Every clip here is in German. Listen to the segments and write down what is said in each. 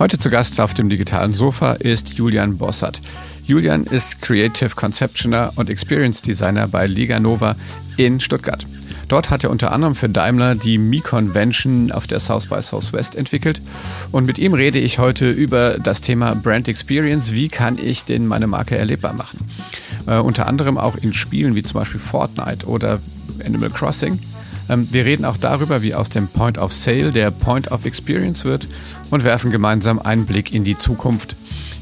Heute zu Gast auf dem digitalen Sofa ist Julian Bossert. Julian ist Creative Conceptioner und Experience Designer bei Liga Nova in Stuttgart. Dort hat er unter anderem für Daimler die Mi Convention auf der South by Southwest entwickelt. Und mit ihm rede ich heute über das Thema Brand Experience. Wie kann ich denn meine Marke erlebbar machen? Äh, unter anderem auch in Spielen wie zum Beispiel Fortnite oder Animal Crossing. Ähm, wir reden auch darüber, wie aus dem Point of Sale der Point of Experience wird und werfen gemeinsam einen Blick in die Zukunft,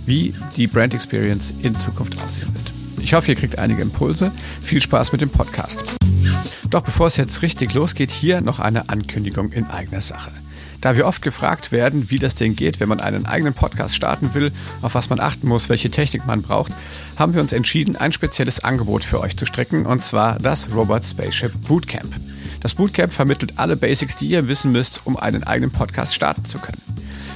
wie die Brand Experience in Zukunft aussehen wird. Ich hoffe, ihr kriegt einige Impulse. Viel Spaß mit dem Podcast. Doch bevor es jetzt richtig losgeht, hier noch eine Ankündigung in eigener Sache. Da wir oft gefragt werden, wie das denn geht, wenn man einen eigenen Podcast starten will, auf was man achten muss, welche Technik man braucht, haben wir uns entschieden, ein spezielles Angebot für euch zu strecken, und zwar das Robot Spaceship Bootcamp. Das Bootcamp vermittelt alle Basics, die ihr wissen müsst, um einen eigenen Podcast starten zu können.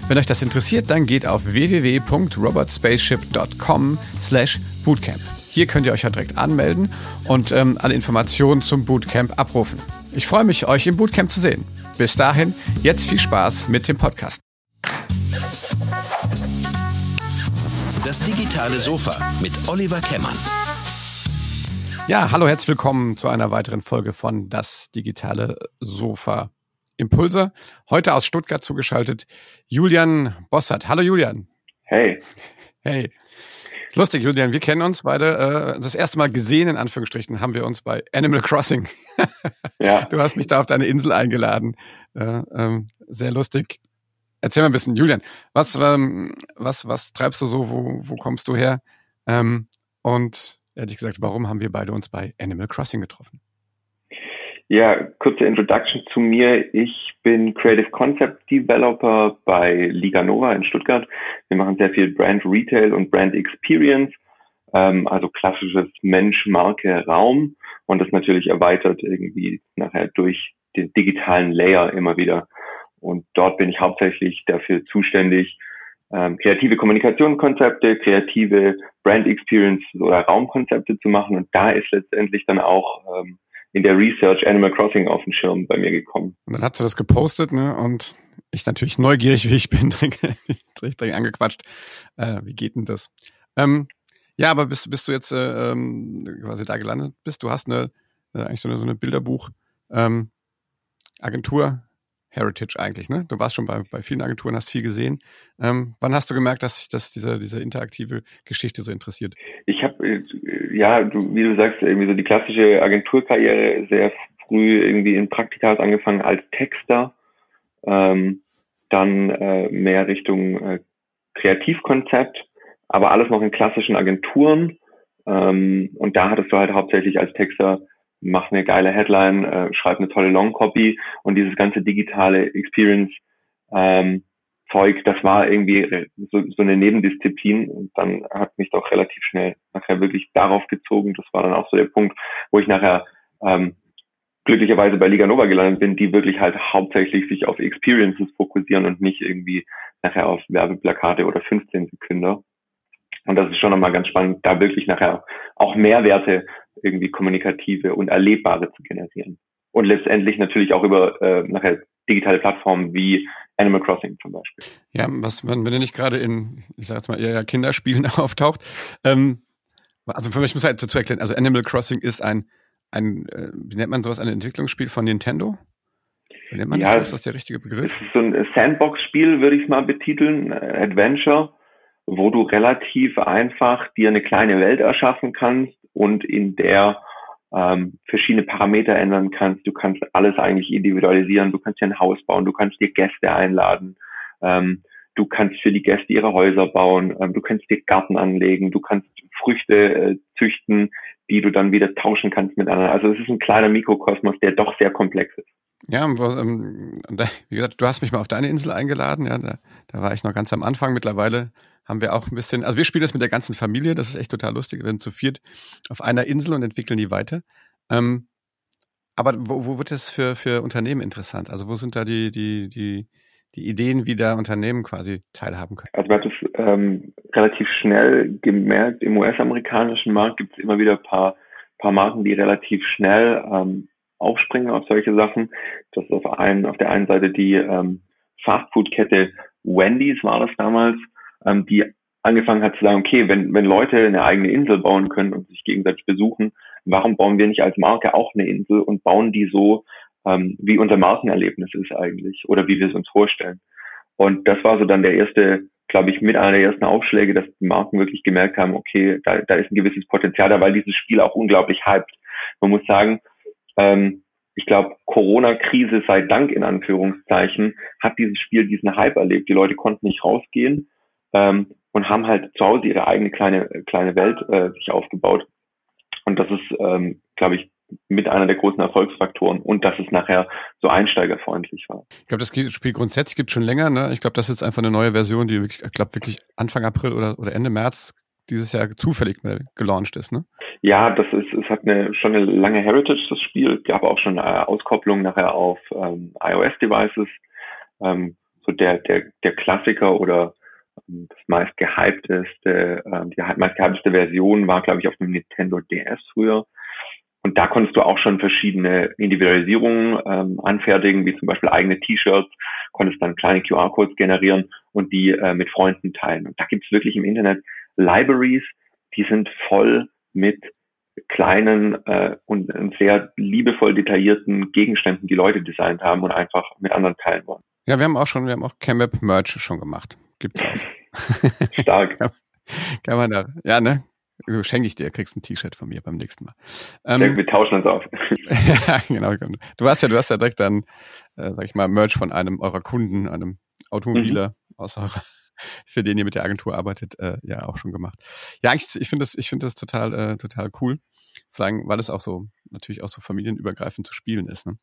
Wenn euch das interessiert, dann geht auf www.robotspaceship.com slash bootcamp. Hier könnt ihr euch ja direkt anmelden und ähm, alle Informationen zum Bootcamp abrufen. Ich freue mich, euch im Bootcamp zu sehen. Bis dahin, jetzt viel Spaß mit dem Podcast. Das digitale Sofa mit Oliver Kemmern. Ja, hallo, herzlich willkommen zu einer weiteren Folge von Das digitale Sofa Impulse. Heute aus Stuttgart zugeschaltet Julian Bossert. Hallo Julian. Hey. Hey. Lustig, Julian, wir kennen uns beide. Äh, das erste Mal gesehen, in Anführungsstrichen, haben wir uns bei Animal Crossing. ja. Du hast mich da auf deine Insel eingeladen. Äh, ähm, sehr lustig. Erzähl mal ein bisschen, Julian, was, ähm, was, was treibst du so? Wo, wo kommst du her? Ähm, und ehrlich gesagt, warum haben wir beide uns bei Animal Crossing getroffen? Ja, kurze Introduction zu mir. Ich bin Creative Concept Developer bei Liga Nova in Stuttgart. Wir machen sehr viel Brand Retail und Brand Experience, ähm, also klassisches Mensch, Marke, Raum und das natürlich erweitert irgendwie nachher durch den digitalen Layer immer wieder. Und dort bin ich hauptsächlich dafür zuständig, ähm, kreative Kommunikationskonzepte, kreative Brand Experience oder Raumkonzepte zu machen. Und da ist letztendlich dann auch ähm, in der Research Animal Crossing auf den Schirm bei mir gekommen. Und dann hat sie das gepostet, ne? Und ich natürlich neugierig, wie ich bin, direkt angequatscht. Äh, wie geht denn das? Ähm, ja, aber bis, bis du jetzt äh, ähm, quasi da gelandet bist, du hast eine, äh, eigentlich so eine, so eine Bilderbuch ähm, Agentur Heritage eigentlich, ne? Du warst schon bei, bei vielen Agenturen, hast viel gesehen. Ähm, wann hast du gemerkt, dass sich diese, diese interaktive Geschichte so interessiert? Ich habe, äh, ja, du, wie du sagst, irgendwie so die klassische Agenturkarriere sehr früh irgendwie in Praktikas angefangen als Texter, ähm, dann äh, mehr Richtung äh, Kreativkonzept, aber alles noch in klassischen Agenturen. Ähm, und da hattest du halt hauptsächlich als Texter mach eine geile Headline, äh, schreib eine tolle Long Copy und dieses ganze digitale Experience ähm, Zeug, das war irgendwie so, so eine Nebendisziplin und dann hat mich doch relativ schnell nachher wirklich darauf gezogen. Das war dann auch so der Punkt, wo ich nachher ähm, glücklicherweise bei Liga Nova gelandet bin, die wirklich halt hauptsächlich sich auf Experiences fokussieren und nicht irgendwie nachher auf Werbeplakate oder 15 Sekunden. Und das ist schon nochmal ganz spannend, da wirklich nachher auch Mehrwerte irgendwie kommunikative und erlebbare zu generieren. Und letztendlich natürlich auch über äh, nachher digitale Plattformen wie Animal Crossing zum Beispiel. Ja, was, wenn, wenn ihr nicht gerade in, ich sag jetzt mal, eher Kinderspielen auftaucht, ähm, also für mich muss halt dazu erklären, also Animal Crossing ist ein, ein äh, wie nennt man sowas, ein Entwicklungsspiel von Nintendo? Wie nennt man ja, das? Ist das der richtige Begriff? Es ist so ein Sandbox-Spiel, würde ich es mal betiteln, Adventure, wo du relativ einfach dir eine kleine Welt erschaffen kannst und in der ähm, verschiedene Parameter ändern kannst. Du kannst alles eigentlich individualisieren. Du kannst dir ein Haus bauen, du kannst dir Gäste einladen. Ähm, du kannst für die Gäste ihre Häuser bauen. Ähm, du kannst dir Garten anlegen. Du kannst Früchte äh, züchten, die du dann wieder tauschen kannst mit anderen. Also es ist ein kleiner Mikrokosmos, der doch sehr komplex ist. Ja, ähm, wie gesagt, du hast mich mal auf deine Insel eingeladen. Ja, da, da war ich noch ganz am Anfang. Mittlerweile haben wir auch ein bisschen, also wir spielen das mit der ganzen Familie, das ist echt total lustig. Wir sind zu viert auf einer Insel und entwickeln die weiter. Ähm, aber wo, wo wird das für, für Unternehmen interessant? Also wo sind da die, die, die, die Ideen, wie da Unternehmen quasi teilhaben können? Also wir haben das ähm, relativ schnell gemerkt, im US-amerikanischen Markt gibt es immer wieder ein paar, paar Marken, die relativ schnell ähm, aufspringen auf solche Sachen. Das ist auf, ein, auf der einen Seite die ähm, Fastfood-Kette Wendy's war das damals, ähm, die angefangen hat zu sagen, okay, wenn, wenn Leute eine eigene Insel bauen können und sich gegenseitig besuchen, warum bauen wir nicht als Marke auch eine Insel und bauen die so, ähm, wie unser Markenerlebnis ist eigentlich oder wie wir es uns vorstellen. Und das war so dann der erste, glaube ich, mit einer der ersten Aufschläge, dass die Marken wirklich gemerkt haben, okay, da, da ist ein gewisses Potenzial da, weil dieses Spiel auch unglaublich hypt. Man muss sagen, ähm, ich glaube, Corona-Krise sei Dank in Anführungszeichen, hat dieses Spiel diesen Hype erlebt. Die Leute konnten nicht rausgehen ähm, und haben halt zu Hause ihre eigene kleine, kleine Welt äh, sich aufgebaut. Und das ist, ähm, glaube ich, mit einer der großen Erfolgsfaktoren und dass es nachher so einsteigerfreundlich war. Ich glaube, das Spiel grundsätzlich gibt schon länger. Ne? Ich glaube, das ist jetzt einfach eine neue Version, die wirklich, ich glaube, wirklich Anfang April oder, oder Ende März dieses Jahr zufällig gelauncht ist. Ne? Ja, das ist, es hat eine, schon eine lange Heritage, das Spiel. Es gab auch schon äh, Auskopplungen nachher auf ähm, iOS-Devices. Ähm, so der, der, der Klassiker oder das meist gehypteste, äh, die meist gehypteste Version war, glaube ich, auf dem Nintendo DS früher. Und da konntest du auch schon verschiedene Individualisierungen ähm, anfertigen, wie zum Beispiel eigene T-Shirts, konntest dann kleine QR-Codes generieren und die äh, mit Freunden teilen. Und da gibt es wirklich im Internet Libraries, die sind voll mit kleinen äh, und sehr liebevoll detaillierten Gegenständen, die Leute designt haben und einfach mit anderen teilen wollen. Ja, wir haben auch schon, wir haben auch Camp Merch schon gemacht. Gibt's auch. Stark. kann man da, ja, ne? Schenke ich dir, kriegst ein T-Shirt von mir beim nächsten Mal. Ähm, wir tauschen uns auf. ja, genau. Du hast ja, du hast ja direkt dann, äh, sag ich mal, Merch von einem eurer Kunden, einem Automobiler mhm. aus eurer, für den ihr mit der Agentur arbeitet, äh, ja auch schon gemacht. Ja, eigentlich, ich finde das, ich finde das total, äh, total cool. Vor allem, weil es auch so, natürlich auch so familienübergreifend zu spielen ist. Ne?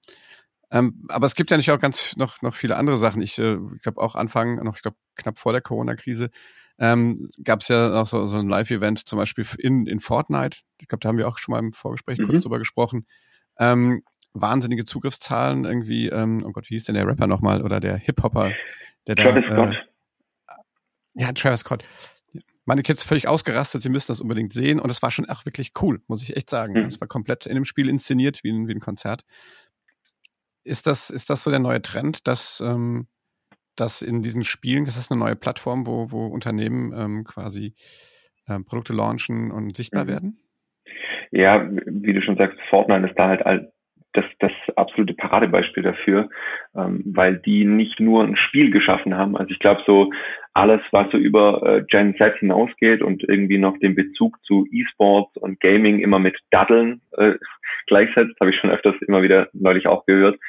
Ähm, aber es gibt ja nicht auch ganz noch, noch viele andere Sachen. Ich, äh, ich glaube auch Anfang, noch, ich glaube, knapp vor der Corona-Krise, ähm, gab es ja auch so, so ein Live-Event zum Beispiel in, in Fortnite. Ich glaube, da haben wir auch schon mal im Vorgespräch mhm. kurz drüber gesprochen. Ähm, wahnsinnige Zugriffszahlen irgendwie, ähm, oh Gott, wie hieß denn der Rapper nochmal oder der Hip-Hopper, der Travis da. Scott. Äh, ja, Travis Scott. Meine Kids völlig ausgerastet, sie müssen das unbedingt sehen und es war schon auch wirklich cool, muss ich echt sagen. Es mhm. war komplett in dem Spiel inszeniert wie ein, wie ein Konzert. Ist das, ist das so der neue Trend, dass ähm, dass in diesen Spielen, das ist eine neue Plattform, wo, wo Unternehmen ähm, quasi ähm, Produkte launchen und sichtbar mhm. werden? Ja, wie du schon sagst, Fortnite ist da halt das, das absolute Paradebeispiel dafür, ähm, weil die nicht nur ein Spiel geschaffen haben. Also ich glaube, so alles, was so über äh, Gen Z hinausgeht und irgendwie noch den Bezug zu E-Sports und Gaming immer mit Daddeln äh, gleichsetzt, habe ich schon öfters immer wieder neulich auch gehört.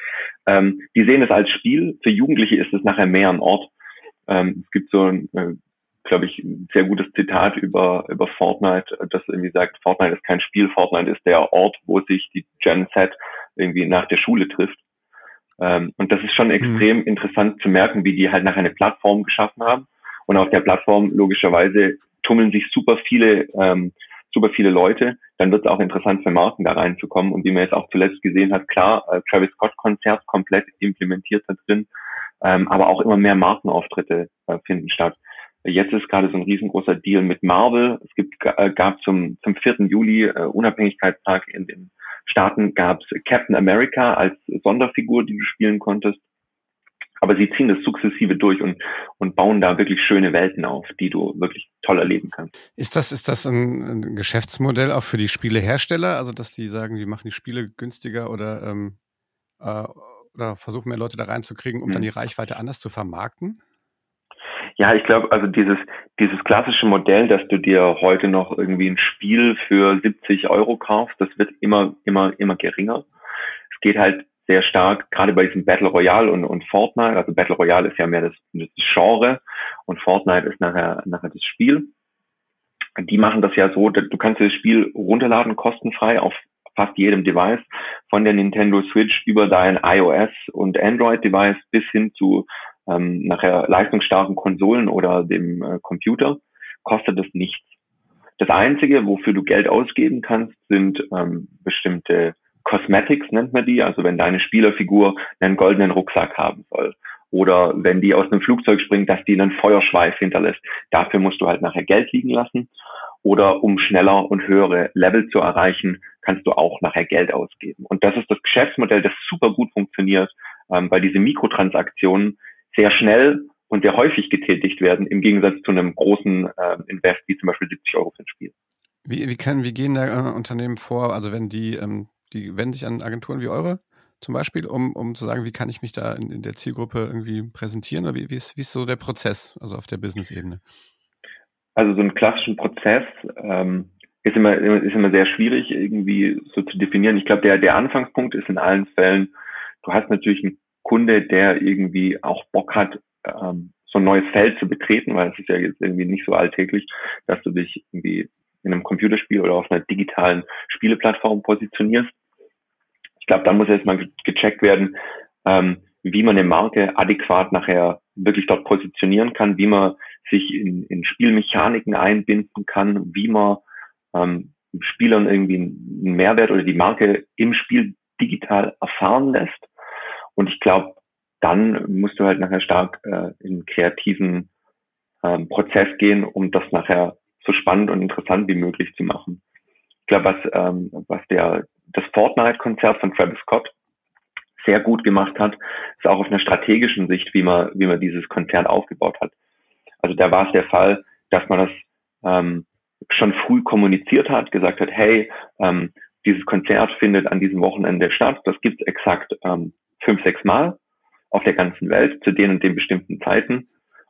Ähm, die sehen es als Spiel. Für Jugendliche ist es nachher mehr ein Ort. Ähm, es gibt so ein, äh, glaube ich, ein sehr gutes Zitat über, über Fortnite, das irgendwie sagt, Fortnite ist kein Spiel, Fortnite ist der Ort, wo sich die Gen Z irgendwie nach der Schule trifft. Ähm, und das ist schon mhm. extrem mhm. interessant zu merken, wie die halt nach eine Plattform geschaffen haben. Und auf der Plattform logischerweise tummeln sich super viele, ähm, super viele Leute. Dann wird es auch interessant für Marken da reinzukommen. Und wie man jetzt auch zuletzt gesehen hat, klar, äh, Travis Scott Konzert komplett implementiert da drin. Ähm, aber auch immer mehr Markenauftritte äh, finden statt. Jetzt ist gerade so ein riesengroßer Deal mit Marvel. Es gibt, äh, gab zum, zum 4. Juli äh, Unabhängigkeitstag in den Staaten gab es Captain America als Sonderfigur, die du spielen konntest. Aber sie ziehen das sukzessive durch und, und bauen da wirklich schöne Welten auf, die du wirklich toll erleben kannst. Ist das, ist das ein, ein Geschäftsmodell auch für die Spielehersteller? Also, dass die sagen, wir machen die Spiele günstiger oder, ähm, äh, oder versuchen mehr Leute da reinzukriegen, um hm. dann die Reichweite anders zu vermarkten? Ja, ich glaube, also dieses, dieses klassische Modell, dass du dir heute noch irgendwie ein Spiel für 70 Euro kaufst, das wird immer, immer, immer geringer. Es geht halt sehr stark, gerade bei diesem Battle Royale und, und Fortnite, also Battle Royale ist ja mehr das, das Genre und Fortnite ist nachher, nachher das Spiel. Die machen das ja so, du kannst das Spiel runterladen, kostenfrei auf fast jedem Device, von der Nintendo Switch über dein iOS und Android Device bis hin zu ähm, nachher leistungsstarken Konsolen oder dem äh, Computer, kostet es nichts. Das Einzige, wofür du Geld ausgeben kannst, sind ähm, bestimmte Cosmetics, nennt man die. Also wenn deine Spielerfigur einen goldenen Rucksack haben soll oder wenn die aus einem Flugzeug springt, dass die einen Feuerschweif hinterlässt. Dafür musst du halt nachher Geld liegen lassen. Oder um schneller und höhere Level zu erreichen, kannst du auch nachher Geld ausgeben. Und das ist das Geschäftsmodell, das super gut funktioniert, ähm, weil diese Mikrotransaktionen sehr schnell und sehr häufig getätigt werden, im Gegensatz zu einem großen äh, Invest wie zum Beispiel 70 Euro für ein Spiel. Wie, wie, können, wie gehen da äh, Unternehmen vor, also wenn die, ähm, die wenden sich an Agenturen wie eure zum Beispiel, um, um zu sagen, wie kann ich mich da in, in der Zielgruppe irgendwie präsentieren oder wie, wie, ist, wie ist so der Prozess, also auf der Business-Ebene? Also so einen klassischen Prozess ähm, ist immer, ist immer sehr schwierig irgendwie so zu definieren. Ich glaube, der, der Anfangspunkt ist in allen Fällen, du hast natürlich einen Kunde, der irgendwie auch Bock hat, ähm, so ein neues Feld zu betreten, weil es ist ja jetzt irgendwie nicht so alltäglich, dass du dich irgendwie in einem Computerspiel oder auf einer digitalen Spieleplattform positionierst. Ich glaube, da muss erstmal gecheckt werden, ähm, wie man eine Marke adäquat nachher wirklich dort positionieren kann, wie man sich in, in Spielmechaniken einbinden kann, wie man ähm, Spielern irgendwie einen Mehrwert oder die Marke im Spiel digital erfahren lässt. Und ich glaube, dann musst du halt nachher stark äh, in kreativen ähm, Prozess gehen, um das nachher so spannend und interessant wie möglich zu machen. Ich glaube, was, ähm, was der, das Fortnite-Konzert von Travis Scott sehr gut gemacht hat, ist auch auf einer strategischen Sicht, wie man, wie man dieses Konzert aufgebaut hat. Also da war es der Fall, dass man das ähm, schon früh kommuniziert hat, gesagt hat, hey, ähm, dieses Konzert findet an diesem Wochenende statt. Das gibt es exakt ähm, fünf, sechs Mal auf der ganzen Welt zu den und den bestimmten Zeiten.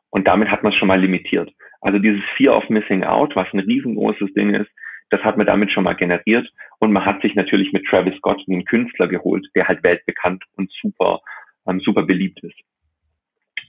Und damit hat man es schon mal limitiert. Also dieses Fear of Missing Out, was ein riesengroßes Ding ist, das hat man damit schon mal generiert. Und man hat sich natürlich mit Travis Scott einen Künstler geholt, der halt weltbekannt und super, ähm, super beliebt ist.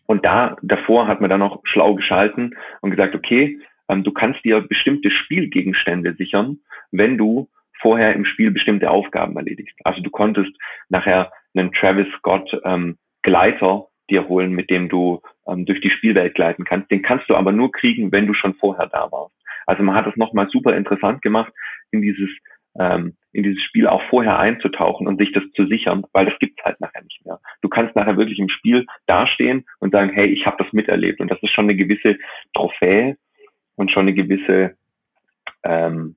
Und da, davor hat man dann noch schlau geschalten und gesagt, okay, ähm, du kannst dir bestimmte Spielgegenstände sichern, wenn du vorher im Spiel bestimmte Aufgaben erledigst. Also du konntest nachher einen Travis Scott ähm, Gleiter dir holen, mit dem du ähm, durch die Spielwelt gleiten kannst. Den kannst du aber nur kriegen, wenn du schon vorher da warst. Also man hat es nochmal super interessant gemacht, in dieses ähm, in dieses Spiel auch vorher einzutauchen und sich das zu sichern, weil das gibt's halt nachher nicht mehr. Du kannst nachher wirklich im Spiel dastehen und sagen, hey, ich habe das miterlebt und das ist schon eine gewisse Trophäe und schon eine gewisse ähm,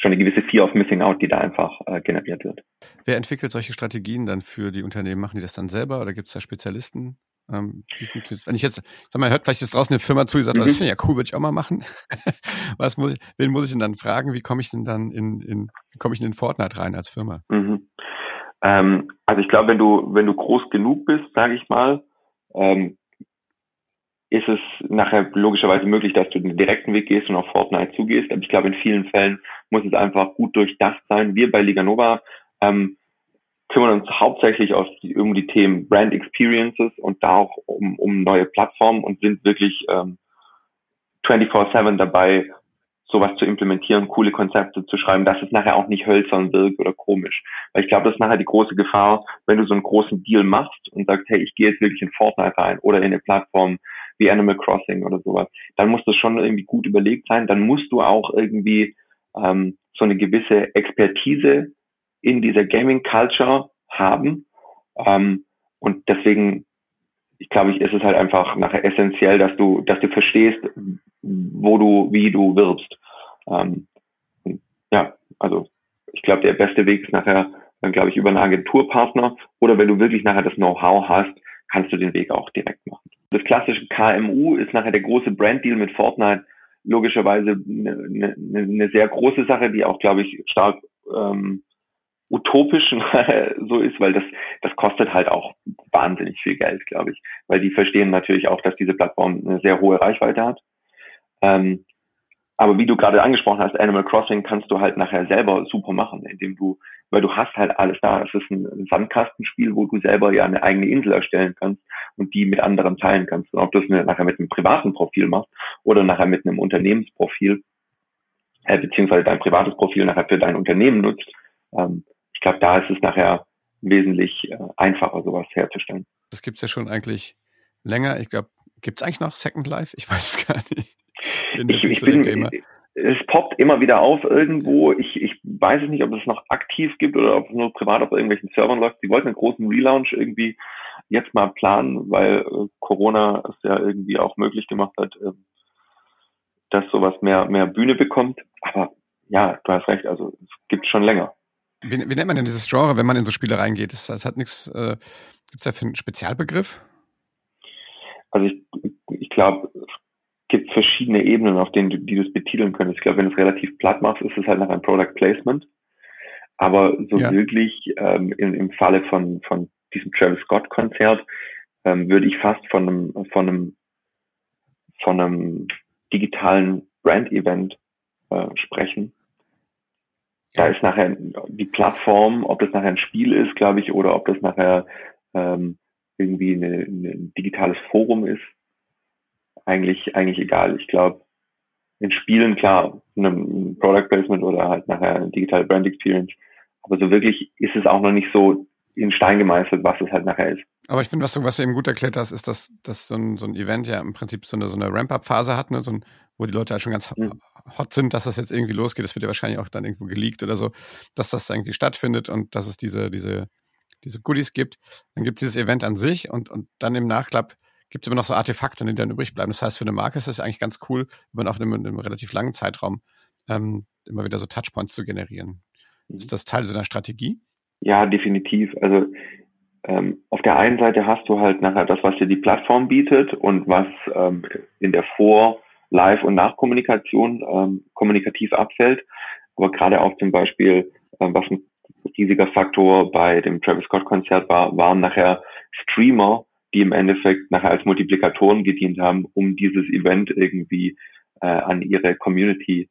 schon eine gewisse Fear of Missing Out, die da einfach äh, generiert wird. Wer entwickelt solche Strategien dann für die Unternehmen? Machen die das dann selber oder gibt es da Spezialisten? Ähm, wie funktioniert Wenn ich jetzt, sag mal, hört vielleicht ist draußen eine Firma zu, die sagt, mhm. oh, das mhm. finde ich ja cool, würde ich auch mal machen. Was muss ich, wen muss ich denn dann fragen? Wie komme ich denn dann in, in komme ich in den Fortnite rein als Firma? Mhm. Ähm, also ich glaube, wenn du, wenn du groß genug bist, sage ich mal, ähm, ist es nachher logischerweise möglich, dass du den direkten Weg gehst und auf Fortnite zugehst. Aber ich glaube, in vielen Fällen muss es einfach gut durchdacht sein. Wir bei Liga Nova ähm, kümmern uns hauptsächlich auf die, um die Themen Brand Experiences und da auch um, um neue Plattformen und sind wirklich ähm, 24-7 dabei, sowas zu implementieren, coole Konzepte zu schreiben, dass es nachher auch nicht hölzern wirkt oder komisch. Weil ich glaube, das ist nachher die große Gefahr, wenn du so einen großen Deal machst und sagst, hey, ich gehe jetzt wirklich in Fortnite rein oder in eine Plattform, wie Animal Crossing oder sowas, dann muss das schon irgendwie gut überlegt sein. Dann musst du auch irgendwie ähm, so eine gewisse Expertise in dieser Gaming Culture haben. Ähm, und deswegen, ich glaube, ich, ist es halt einfach nachher essentiell, dass du, dass du verstehst, wo du, wie du wirbst. Ähm, ja, also ich glaube, der beste Weg ist nachher, dann glaube ich, über einen Agenturpartner oder wenn du wirklich nachher das Know-how hast, kannst du den Weg auch direkt machen. Das klassische KMU ist nachher der große Branddeal mit Fortnite logischerweise eine, eine, eine sehr große Sache, die auch, glaube ich, stark ähm, utopisch so ist, weil das, das kostet halt auch wahnsinnig viel Geld, glaube ich. Weil die verstehen natürlich auch, dass diese Plattform eine sehr hohe Reichweite hat. Ähm, aber wie du gerade angesprochen hast, Animal Crossing kannst du halt nachher selber super machen, indem du, weil du hast halt alles da. Es ist ein Sandkastenspiel, wo du selber ja eine eigene Insel erstellen kannst und die mit anderen teilen kannst. Und ob du es nachher mit einem privaten Profil machst oder nachher mit einem Unternehmensprofil, äh, beziehungsweise dein privates Profil nachher für dein Unternehmen nutzt, ähm, ich glaube, da ist es nachher wesentlich äh, einfacher, sowas herzustellen. Das gibt's ja schon eigentlich länger. Ich glaube, gibt's eigentlich noch Second Life? Ich weiß es gar nicht bin ich, ich so bin, Gamer. Es poppt immer wieder auf irgendwo. Ich, ich weiß es nicht, ob es noch aktiv gibt oder ob es nur privat auf irgendwelchen Servern läuft. Die wollten einen großen Relaunch irgendwie jetzt mal planen, weil äh, Corona es ja irgendwie auch möglich gemacht hat, äh, dass sowas mehr, mehr Bühne bekommt. Aber ja, du hast recht, also es gibt schon länger. Wie, wie nennt man denn dieses Genre, wenn man in so Spiele reingeht? Das, das hat nichts, äh, gibt es da für einen Spezialbegriff? Also ich glaube, es gibt verschiedene Ebenen, auf denen du, die du es betiteln könntest. Ich glaube, wenn du es relativ platt machst, ist es halt nach einem Product Placement. Aber so ja. wirklich ähm, im, im Falle von, von diesem Travis Scott Konzert ähm, würde ich fast von einem, von einem, von einem digitalen Brand-Event äh, sprechen. Da ist nachher die Plattform, ob das nachher ein Spiel ist, glaube ich, oder ob das nachher ähm, irgendwie eine, ein digitales Forum ist, eigentlich, eigentlich egal. Ich glaube, in Spielen, klar, ein Product Placement oder halt nachher eine digitale Brand Experience. Aber so wirklich ist es auch noch nicht so in Stein gemeißelt, was es halt nachher ist. Aber ich finde, was du, was du eben gut erklärt hast, ist, dass, dass so, ein, so ein Event ja im Prinzip so eine, so eine Ramp-Up-Phase hat, ne? so ein, wo die Leute halt schon ganz mhm. hot sind, dass das jetzt irgendwie losgeht. Das wird ja wahrscheinlich auch dann irgendwo geleakt oder so, dass das irgendwie stattfindet und dass es diese, diese, diese Goodies gibt. Dann gibt es dieses Event an sich und, und dann im Nachklapp gibt es immer noch so Artefakte, die dann übrig bleiben. Das heißt, für eine Marke ist das eigentlich ganz cool, wenn man auch in einem, in einem relativ langen Zeitraum ähm, immer wieder so Touchpoints zu generieren. Mhm. Ist das Teil so einer Strategie? Ja, definitiv. Also ähm, auf der einen Seite hast du halt nachher das, was dir die Plattform bietet und was ähm, in der Vor-, Live- und Nachkommunikation ähm, kommunikativ abfällt. Aber gerade auch zum Beispiel, ähm, was ein riesiger Faktor bei dem Travis Scott Konzert war, waren nachher Streamer, die im Endeffekt nachher als Multiplikatoren gedient haben, um dieses Event irgendwie äh, an ihre Community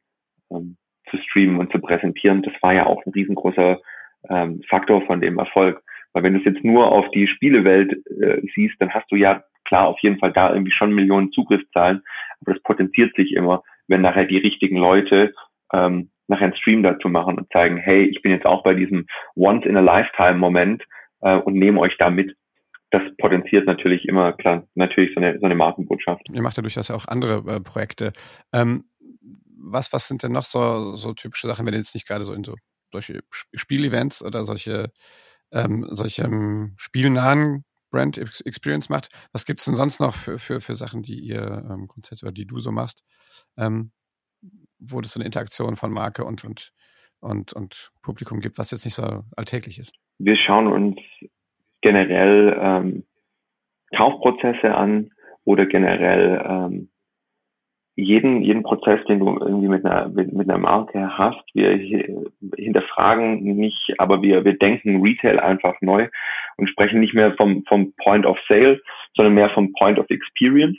ähm, zu streamen und zu präsentieren. Das war ja auch ein riesengroßer ähm, Faktor von dem Erfolg. Weil wenn du es jetzt nur auf die Spielewelt äh, siehst, dann hast du ja klar auf jeden Fall da irgendwie schon Millionen Zugriffszahlen, aber das potenziert sich immer, wenn nachher die richtigen Leute ähm, nachher einen Stream dazu machen und zeigen, hey, ich bin jetzt auch bei diesem Once in a Lifetime Moment äh, und nehme euch da mit. Das potenziert natürlich immer, klar, natürlich so eine, so eine Markenbotschaft. Ihr macht ja durchaus auch andere äh, Projekte. Ähm, was, was sind denn noch so, so typische Sachen, wenn ihr jetzt nicht gerade so in so solche Spielevents oder solche, ähm, solche ähm, spielnahen Brand Experience macht. Was gibt es denn sonst noch für, für, für Sachen, die ihr ähm, grundsätzlich oder die du so machst, ähm, wo es so eine Interaktion von Marke und, und, und, und Publikum gibt, was jetzt nicht so alltäglich ist? Wir schauen uns generell ähm, Kaufprozesse an oder generell ähm, jeden, jeden Prozess, den du irgendwie mit einer, mit, mit einer Marke hast, wir hinterfragen nicht, aber wir, wir denken Retail einfach neu und sprechen nicht mehr vom, vom Point of Sale, sondern mehr vom Point of Experience.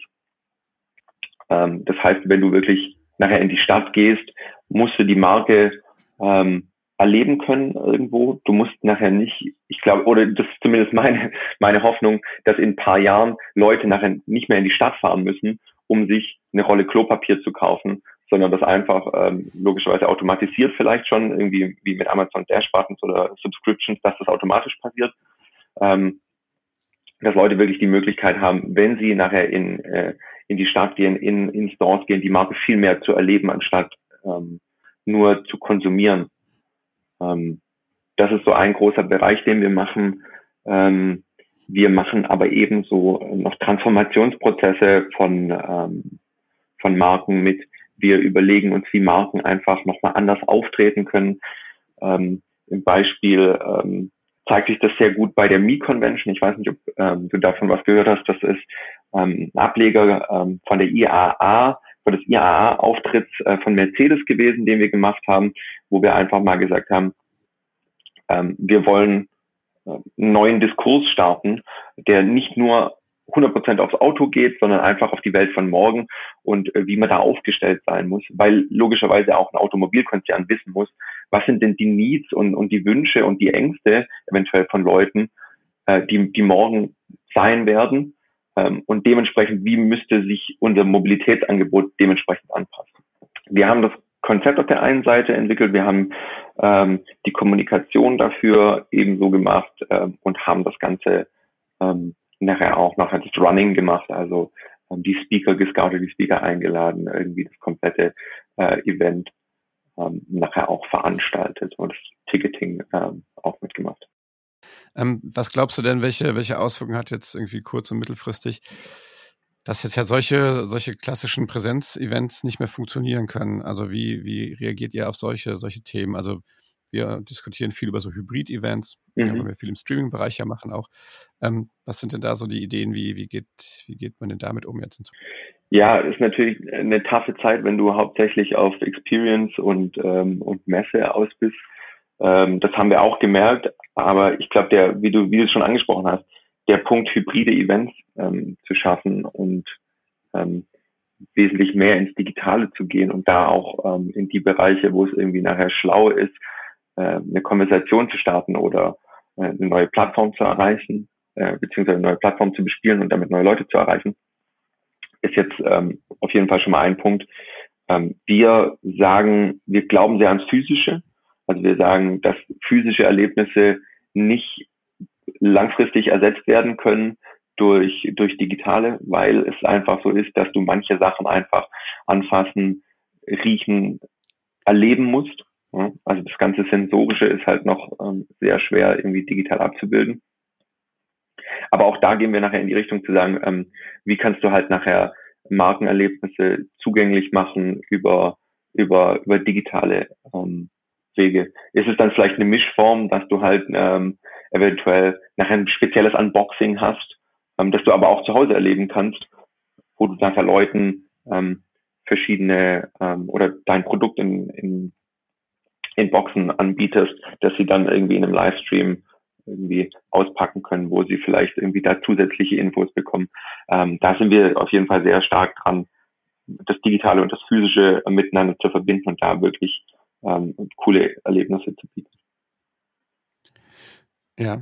Ähm, das heißt, wenn du wirklich nachher in die Stadt gehst, musst du die Marke ähm, erleben können irgendwo. Du musst nachher nicht, ich glaube, oder das ist zumindest meine, meine Hoffnung, dass in ein paar Jahren Leute nachher nicht mehr in die Stadt fahren müssen, um sich eine Rolle Klopapier zu kaufen, sondern das einfach ähm, logischerweise automatisiert vielleicht schon, irgendwie wie mit Amazon Dash Buttons oder Subscriptions, dass das automatisch passiert. Ähm, dass Leute wirklich die Möglichkeit haben, wenn sie nachher in, äh, in die Stadt gehen, in, in Stores gehen, die Marke viel mehr zu erleben, anstatt ähm, nur zu konsumieren. Ähm, das ist so ein großer Bereich, den wir machen. Ähm, wir machen aber ebenso noch Transformationsprozesse von, ähm, von Marken mit. Wir überlegen uns, wie Marken einfach nochmal anders auftreten können. Ähm, Im Beispiel ähm, zeigt sich das sehr gut bei der Mi-Convention. Ich weiß nicht, ob ähm, du davon was gehört hast. Das ist ähm, ein Ableger ähm, von der IAA, von des IAA-Auftritts äh, von Mercedes gewesen, den wir gemacht haben, wo wir einfach mal gesagt haben, ähm, wir wollen einen neuen Diskurs starten, der nicht nur 100% aufs Auto geht, sondern einfach auf die Welt von morgen und äh, wie man da aufgestellt sein muss, weil logischerweise auch ein Automobilkonzern wissen muss, was sind denn die Needs und, und die Wünsche und die Ängste eventuell von Leuten, äh, die, die morgen sein werden und dementsprechend, wie müsste sich unser Mobilitätsangebot dementsprechend anpassen. Wir haben das Konzept auf der einen Seite entwickelt, wir haben ähm, die Kommunikation dafür ebenso gemacht ähm, und haben das Ganze ähm, nachher auch noch das Running gemacht, also ähm, die Speaker gescoutet, die Speaker eingeladen, irgendwie das komplette äh, Event ähm, nachher auch veranstaltet und das Ticketing ähm, auch mitgemacht. Ähm, was glaubst du denn, welche, welche Auswirkungen hat jetzt irgendwie kurz- und mittelfristig dass jetzt ja solche, solche klassischen Präsenzevents nicht mehr funktionieren können. Also wie, wie reagiert ihr auf solche, solche Themen? Also wir diskutieren viel über so Hybrid-Events, mhm. weil wir viel im Streaming-Bereich ja machen auch. Ähm, was sind denn da so die Ideen? Wie, wie, geht, wie geht man denn damit um jetzt? Ja, ist natürlich eine taffe Zeit, wenn du hauptsächlich auf Experience und, ähm, und Messe aus bist. Ähm, das haben wir auch gemerkt, aber ich glaube, der, wie du, wie du es schon angesprochen hast, der Punkt, hybride Events ähm, zu schaffen und ähm, wesentlich mehr ins Digitale zu gehen und da auch ähm, in die Bereiche, wo es irgendwie nachher schlau ist, äh, eine Konversation zu starten oder äh, eine neue Plattform zu erreichen, äh, beziehungsweise eine neue Plattform zu bespielen und damit neue Leute zu erreichen, ist jetzt ähm, auf jeden Fall schon mal ein Punkt. Ähm, wir sagen, wir glauben sehr ans Physische. Also wir sagen, dass physische Erlebnisse nicht langfristig ersetzt werden können durch, durch digitale, weil es einfach so ist, dass du manche Sachen einfach anfassen, riechen, erleben musst. Also das ganze Sensorische ist halt noch ähm, sehr schwer irgendwie digital abzubilden. Aber auch da gehen wir nachher in die Richtung zu sagen, ähm, wie kannst du halt nachher Markenerlebnisse zugänglich machen über, über, über digitale ähm, Wege. Ist es dann vielleicht eine Mischform, dass du halt ähm, eventuell nachher ein spezielles Unboxing hast, ähm, das du aber auch zu Hause erleben kannst, wo du nachher Leuten ähm, verschiedene ähm, oder dein Produkt in, in, in Boxen anbietest, dass sie dann irgendwie in einem Livestream irgendwie auspacken können, wo sie vielleicht irgendwie da zusätzliche Infos bekommen. Ähm, da sind wir auf jeden Fall sehr stark dran, das Digitale und das Physische miteinander zu verbinden und da wirklich ähm, coole Erlebnisse zu bieten. Ja.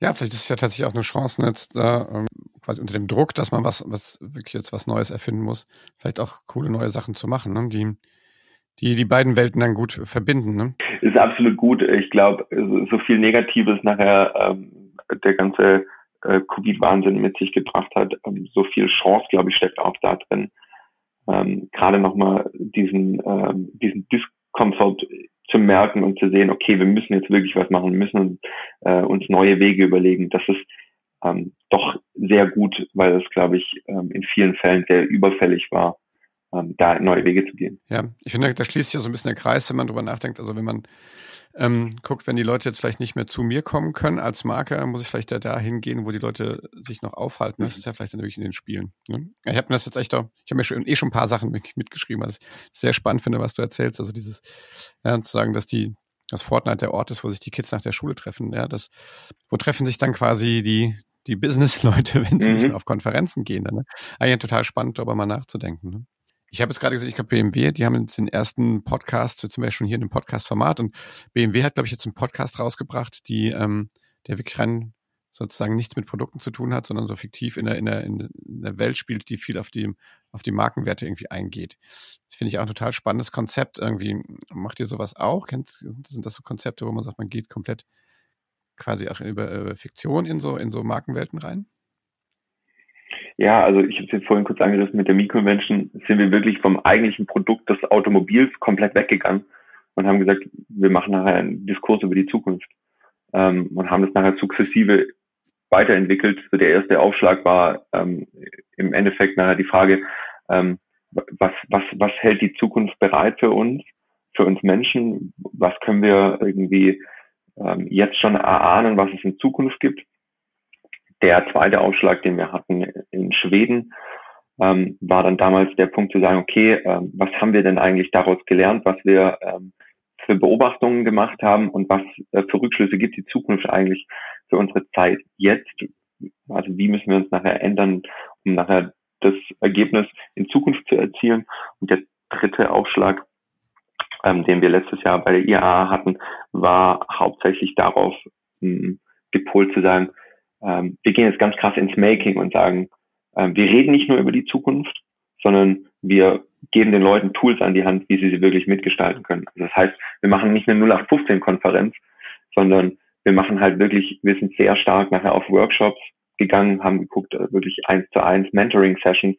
Ja, vielleicht ist es ja tatsächlich auch eine Chance, jetzt da ähm, quasi unter dem Druck, dass man was, was wirklich jetzt was Neues erfinden muss, vielleicht auch coole neue Sachen zu machen, ne? die, die die beiden Welten dann gut verbinden. Ne? Ist absolut gut. Ich glaube, so viel Negatives nachher ähm, der ganze äh, Covid-Wahnsinn mit sich gebracht hat, ähm, so viel Chance, glaube ich, steckt auch da drin. Ähm, Gerade nochmal diesen, ähm, diesen Discomfort zu merken und zu sehen, okay, wir müssen jetzt wirklich was machen, wir müssen äh, uns neue Wege überlegen. Das ist ähm, doch sehr gut, weil es, glaube ich, ähm, in vielen Fällen sehr überfällig war, da neue Wege zu gehen. Ja, ich finde, da schließt sich ja so ein bisschen der Kreis, wenn man drüber nachdenkt. Also wenn man ähm, guckt, wenn die Leute jetzt vielleicht nicht mehr zu mir kommen können als Marke, dann muss ich vielleicht da dahin gehen, wo die Leute sich noch aufhalten. Das mhm. ist ja vielleicht dann wirklich in den Spielen. Ne? Ich habe mir das jetzt echt auch, ich habe mir schon, eh schon ein paar Sachen mitgeschrieben, was ich sehr spannend finde, was du erzählst. Also dieses, ja, zu sagen, dass die, dass Fortnite der Ort ist, wo sich die Kids nach der Schule treffen. Ja, das, wo treffen sich dann quasi die, die Business-Leute, wenn sie mhm. nicht mehr auf Konferenzen gehen. Dann, ne? Eigentlich total spannend, darüber mal nachzudenken. Ne? Ich habe jetzt gerade gesehen, ich glaube, BMW, die haben jetzt den ersten Podcast, zum Beispiel schon hier in dem Podcast-Format und BMW hat, glaube ich, jetzt einen Podcast rausgebracht, die, ähm, der wirklich rein sozusagen nichts mit Produkten zu tun hat, sondern so fiktiv in der, in der, in der Welt spielt, die viel auf die, auf die Markenwerte irgendwie eingeht. Das finde ich auch ein total spannendes Konzept irgendwie. Macht ihr sowas auch? Kennt, sind das so Konzepte, wo man sagt, man geht komplett quasi auch über, über Fiktion in so, in so Markenwelten rein? Ja, also ich habe es jetzt vorhin kurz angerissen, mit der Mi-Convention sind wir wirklich vom eigentlichen Produkt des Automobils komplett weggegangen und haben gesagt, wir machen nachher einen Diskurs über die Zukunft ähm, und haben das nachher sukzessive weiterentwickelt. So der erste Aufschlag war ähm, im Endeffekt nachher die Frage, ähm, was, was, was hält die Zukunft bereit für uns, für uns Menschen? Was können wir irgendwie ähm, jetzt schon erahnen, was es in Zukunft gibt? Der zweite Aufschlag, den wir hatten in Schweden, ähm, war dann damals der Punkt zu sagen, okay, ähm, was haben wir denn eigentlich daraus gelernt, was wir ähm, für Beobachtungen gemacht haben und was äh, für Rückschlüsse gibt die Zukunft eigentlich für unsere Zeit jetzt? Also wie müssen wir uns nachher ändern, um nachher das Ergebnis in Zukunft zu erzielen? Und der dritte Aufschlag, ähm, den wir letztes Jahr bei der IAA hatten, war hauptsächlich darauf mh, hm, gepolt zu sagen, ähm, wir gehen jetzt ganz krass ins Making und sagen, ähm, wir reden nicht nur über die Zukunft, sondern wir geben den Leuten Tools an die Hand, wie sie sie wirklich mitgestalten können. Also das heißt, wir machen nicht eine 0815-Konferenz, sondern wir machen halt wirklich, wir sind sehr stark nachher auf Workshops gegangen, haben geguckt, äh, wirklich eins zu eins Mentoring-Sessions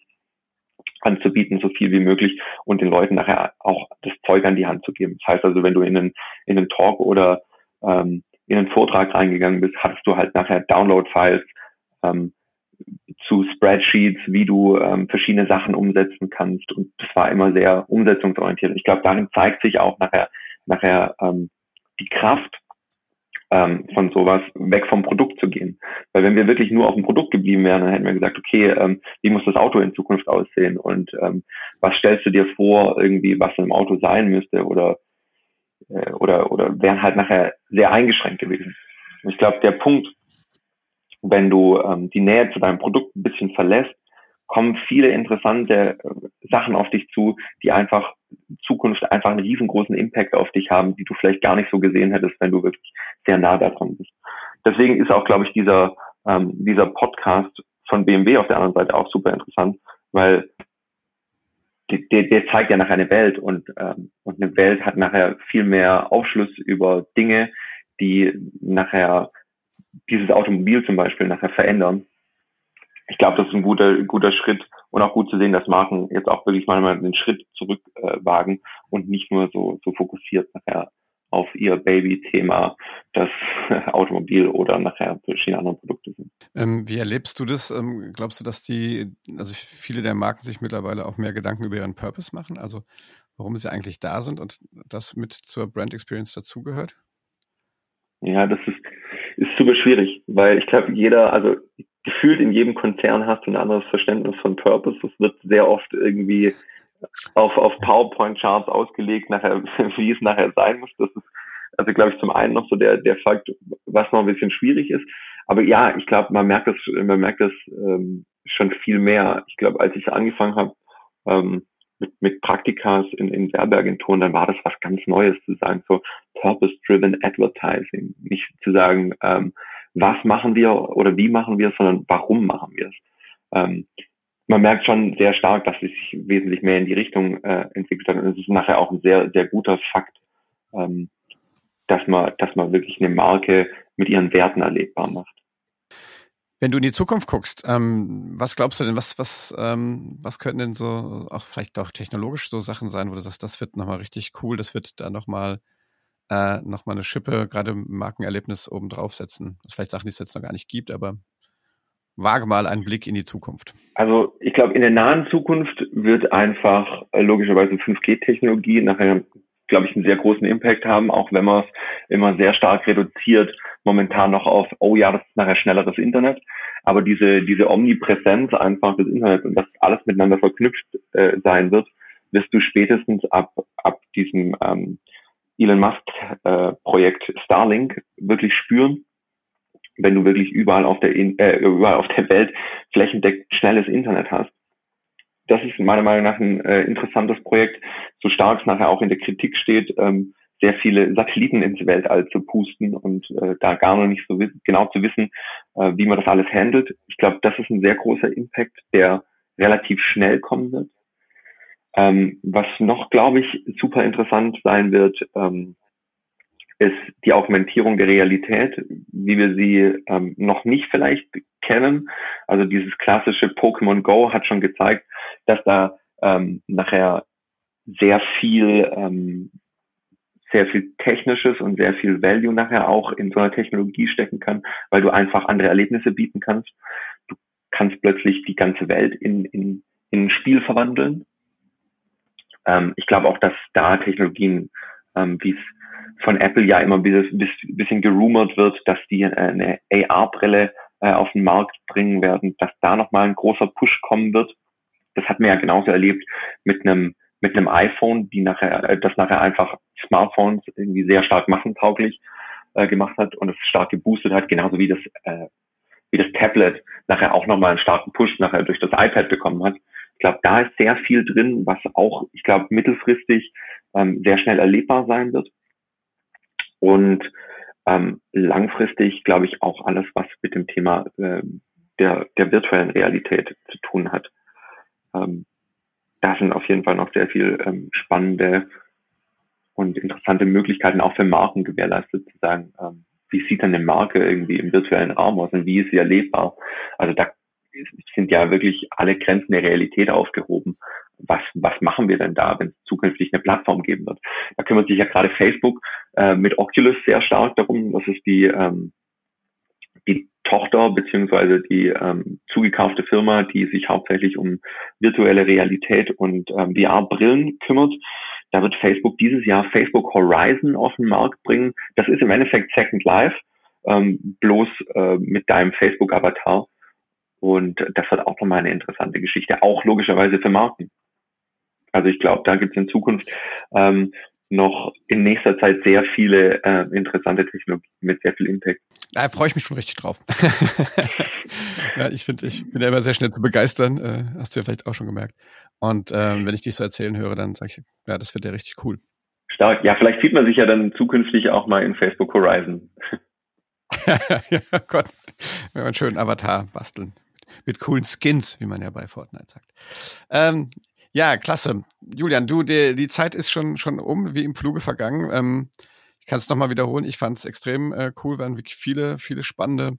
anzubieten, so viel wie möglich und den Leuten nachher auch das Zeug an die Hand zu geben. Das heißt also, wenn du in einen, in einen Talk oder ähm, in einen Vortrag reingegangen bist, hattest du halt nachher Download-Files ähm, zu Spreadsheets, wie du ähm, verschiedene Sachen umsetzen kannst. Und das war immer sehr umsetzungsorientiert. Ich glaube, darin zeigt sich auch nachher, nachher ähm, die Kraft ähm, von sowas weg vom Produkt zu gehen. Weil wenn wir wirklich nur auf dem Produkt geblieben wären, dann hätten wir gesagt, okay, ähm, wie muss das Auto in Zukunft aussehen und ähm, was stellst du dir vor, irgendwie, was einem Auto sein müsste oder äh, oder oder wären halt nachher sehr eingeschränkt gewesen. ich glaube, der Punkt, wenn du ähm, die Nähe zu deinem Produkt ein bisschen verlässt, kommen viele interessante äh, Sachen auf dich zu, die einfach in Zukunft einfach einen riesengroßen Impact auf dich haben, die du vielleicht gar nicht so gesehen hättest, wenn du wirklich sehr nah daran bist. Deswegen ist auch, glaube ich, dieser, ähm, dieser Podcast von BMW auf der anderen Seite auch super interessant, weil der, der zeigt ja nachher eine Welt und, ähm, und eine Welt hat nachher viel mehr Aufschluss über Dinge, die nachher dieses Automobil zum Beispiel nachher verändern. Ich glaube, das ist ein guter, guter Schritt und auch gut zu sehen, dass Marken jetzt auch wirklich mal einen Schritt zurück äh, und nicht nur so, so fokussiert nachher auf ihr Baby-Thema, das Automobil oder nachher verschiedene andere Produkte sind. Ähm, wie erlebst du das? Ähm, glaubst du, dass die, also viele der Marken sich mittlerweile auch mehr Gedanken über ihren Purpose machen, also warum sie eigentlich da sind und das mit zur Brand Experience dazugehört? Ja, das ist, ist super schwierig, weil ich glaube, jeder, also gefühlt in jedem Konzern hast du ein anderes Verständnis von Purpose. Das wird sehr oft irgendwie auf, auf PowerPoint-Charts ausgelegt, nachher, wie es nachher sein muss. Das ist, also glaube ich, zum einen noch so der, der Fakt, was noch ein bisschen schwierig ist. Aber ja, ich glaube, man merkt das, man merkt das ähm, schon viel mehr. Ich glaube, als ich angefangen habe ähm, mit, mit Praktikas in, in Werbeagenturen, dann war das was ganz Neues zu sagen, so Purpose-Driven Advertising. Nicht zu sagen, ähm, was machen wir oder wie machen wir es, sondern warum machen wir es. Ähm, man merkt schon sehr stark, dass es sich wesentlich mehr in die Richtung äh, entwickelt hat. Und es ist nachher auch ein sehr, sehr guter Fakt, ähm, dass man, dass man wirklich eine Marke mit ihren Werten erlebbar macht. Wenn du in die Zukunft guckst, ähm, was glaubst du denn, was, was, ähm, was könnten denn so, auch vielleicht auch technologisch so Sachen sein, wo du sagst, das wird nochmal richtig cool, das wird da nochmal äh, nochmal eine Schippe, gerade Markenerlebnis oben draufsetzen? Das vielleicht Sachen, die es jetzt noch gar nicht gibt, aber wage mal einen Blick in die Zukunft. Also ich glaube, in der nahen Zukunft wird einfach äh, logischerweise 5G-Technologie nachher, glaube ich, einen sehr großen Impact haben, auch wenn man es immer sehr stark reduziert, momentan noch auf, oh ja, das ist nachher schnelleres Internet. Aber diese, diese Omnipräsenz einfach des Internets und dass alles miteinander verknüpft äh, sein wird, wirst du spätestens ab, ab diesem ähm, Elon Musk äh, Projekt Starlink wirklich spüren, wenn du wirklich überall auf der äh, überall auf der Welt flächendeckend schnelles Internet hast. Das ist meiner Meinung nach ein äh, interessantes Projekt, so stark es nachher auch in der Kritik steht, ähm, sehr viele Satelliten ins Weltall zu pusten und äh, da gar noch nicht so genau zu wissen, äh, wie man das alles handelt. Ich glaube, das ist ein sehr großer Impact, der relativ schnell kommen wird. Ähm, was noch, glaube ich, super interessant sein wird, ähm, ist die Augmentierung der Realität, wie wir sie ähm, noch nicht vielleicht kennen. Also dieses klassische Pokémon Go hat schon gezeigt, dass da ähm, nachher sehr viel ähm, sehr viel Technisches und sehr viel Value nachher auch in so einer Technologie stecken kann, weil du einfach andere Erlebnisse bieten kannst. Du kannst plötzlich die ganze Welt in, in, in ein Spiel verwandeln ähm, ich glaube auch, dass da Technologien, ähm, wie es von Apple ja immer ein bisschen, gerumort wird, dass die äh, eine AR-Brille äh, auf den Markt bringen werden, dass da nochmal ein großer Push kommen wird. Das hat man ja genauso erlebt mit einem mit einem iPhone, die nachher, äh, das nachher einfach Smartphones irgendwie sehr stark massentauglich äh, gemacht hat und es stark geboostet hat, genauso wie das äh, wie das Tablet nachher auch nochmal einen starken Push nachher durch das iPad bekommen hat. Ich glaube, da ist sehr viel drin, was auch, ich glaube, mittelfristig ähm, sehr schnell erlebbar sein wird. Und ähm, langfristig, glaube ich, auch alles, was mit dem Thema äh, der, der virtuellen Realität zu tun hat. Ähm, da sind auf jeden Fall noch sehr viel ähm, spannende und interessante Möglichkeiten auch für Marken gewährleistet zu sagen, ähm, wie sieht dann eine Marke irgendwie im virtuellen Raum aus und wie ist sie erlebbar? Also da sind ja wirklich alle Grenzen der Realität aufgehoben. Was, was machen wir denn da, wenn es zukünftig eine Plattform geben wird? Da kümmert sich ja gerade Facebook äh, mit Oculus sehr stark darum. Das ist die, ähm, die Tochter beziehungsweise die ähm, zugekaufte Firma, die sich hauptsächlich um virtuelle Realität und ähm, VR-Brillen kümmert. Da wird Facebook dieses Jahr Facebook Horizon auf den Markt bringen. Das ist im Endeffekt Second Life, ähm, bloß äh, mit deinem Facebook-Avatar. Und das wird auch nochmal eine interessante Geschichte, auch logischerweise für Marken. Also ich glaube, da gibt es in Zukunft ähm, noch in nächster Zeit sehr viele äh, interessante Technologien mit sehr viel Impact. Da freue ich mich schon richtig drauf. ja, ich finde, ich bin ja immer sehr schnell zu begeistern, äh, hast du ja vielleicht auch schon gemerkt. Und ähm, wenn ich dich so erzählen höre, dann sage ich, ja, das wird ja richtig cool. Stark. Ja, vielleicht sieht man sich ja dann zukünftig auch mal in Facebook Horizon. ja, Gott, wenn wir einen schönen Avatar basteln. Mit coolen Skins, wie man ja bei Fortnite sagt. Ähm, ja, klasse. Julian, du, die, die Zeit ist schon, schon um, wie im Fluge vergangen. Ähm, ich kann es nochmal wiederholen. Ich fand es extrem äh, cool, waren wirklich viele, viele spannende,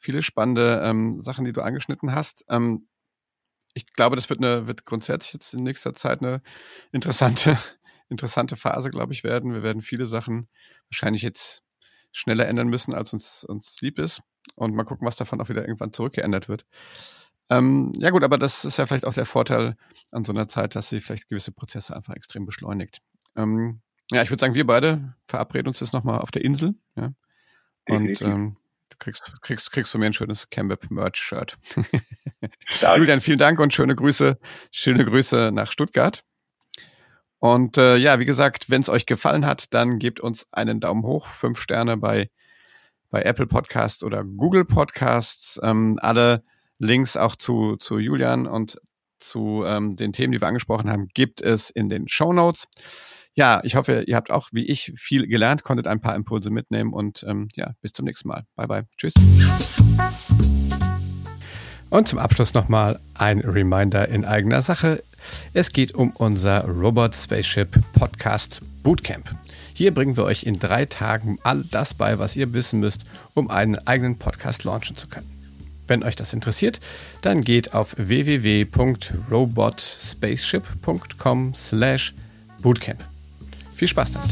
viele spannende ähm, Sachen, die du angeschnitten hast. Ähm, ich glaube, das wird eine, wird grundsätzlich jetzt in nächster Zeit eine interessante, interessante Phase, glaube ich, werden. Wir werden viele Sachen wahrscheinlich jetzt schneller ändern müssen, als uns, uns lieb ist. Und mal gucken, was davon auch wieder irgendwann zurückgeändert wird. Ähm, ja gut, aber das ist ja vielleicht auch der Vorteil an so einer Zeit, dass sie vielleicht gewisse Prozesse einfach extrem beschleunigt. Ähm, ja, ich würde sagen, wir beide verabreden uns jetzt nochmal auf der Insel. Ja? Und ähm, du kriegst, kriegst, kriegst du mir ein schönes Camweb Merch-Shirt. Julian, vielen Dank und schöne Grüße, schöne Grüße nach Stuttgart. Und äh, ja, wie gesagt, wenn es euch gefallen hat, dann gebt uns einen Daumen hoch, fünf Sterne bei, bei Apple Podcasts oder Google Podcasts. Ähm, alle Links auch zu, zu Julian und zu ähm, den Themen, die wir angesprochen haben, gibt es in den Show Notes. Ja, ich hoffe, ihr habt auch wie ich viel gelernt, konntet ein paar Impulse mitnehmen und ähm, ja, bis zum nächsten Mal. Bye bye. Tschüss. Und zum Abschluss nochmal ein Reminder in eigener Sache. Es geht um unser Robot Spaceship Podcast Bootcamp. Hier bringen wir euch in drei Tagen all das bei, was ihr wissen müsst, um einen eigenen Podcast launchen zu können. Wenn euch das interessiert, dann geht auf www.robotspaceship.com/bootcamp. Viel Spaß damit!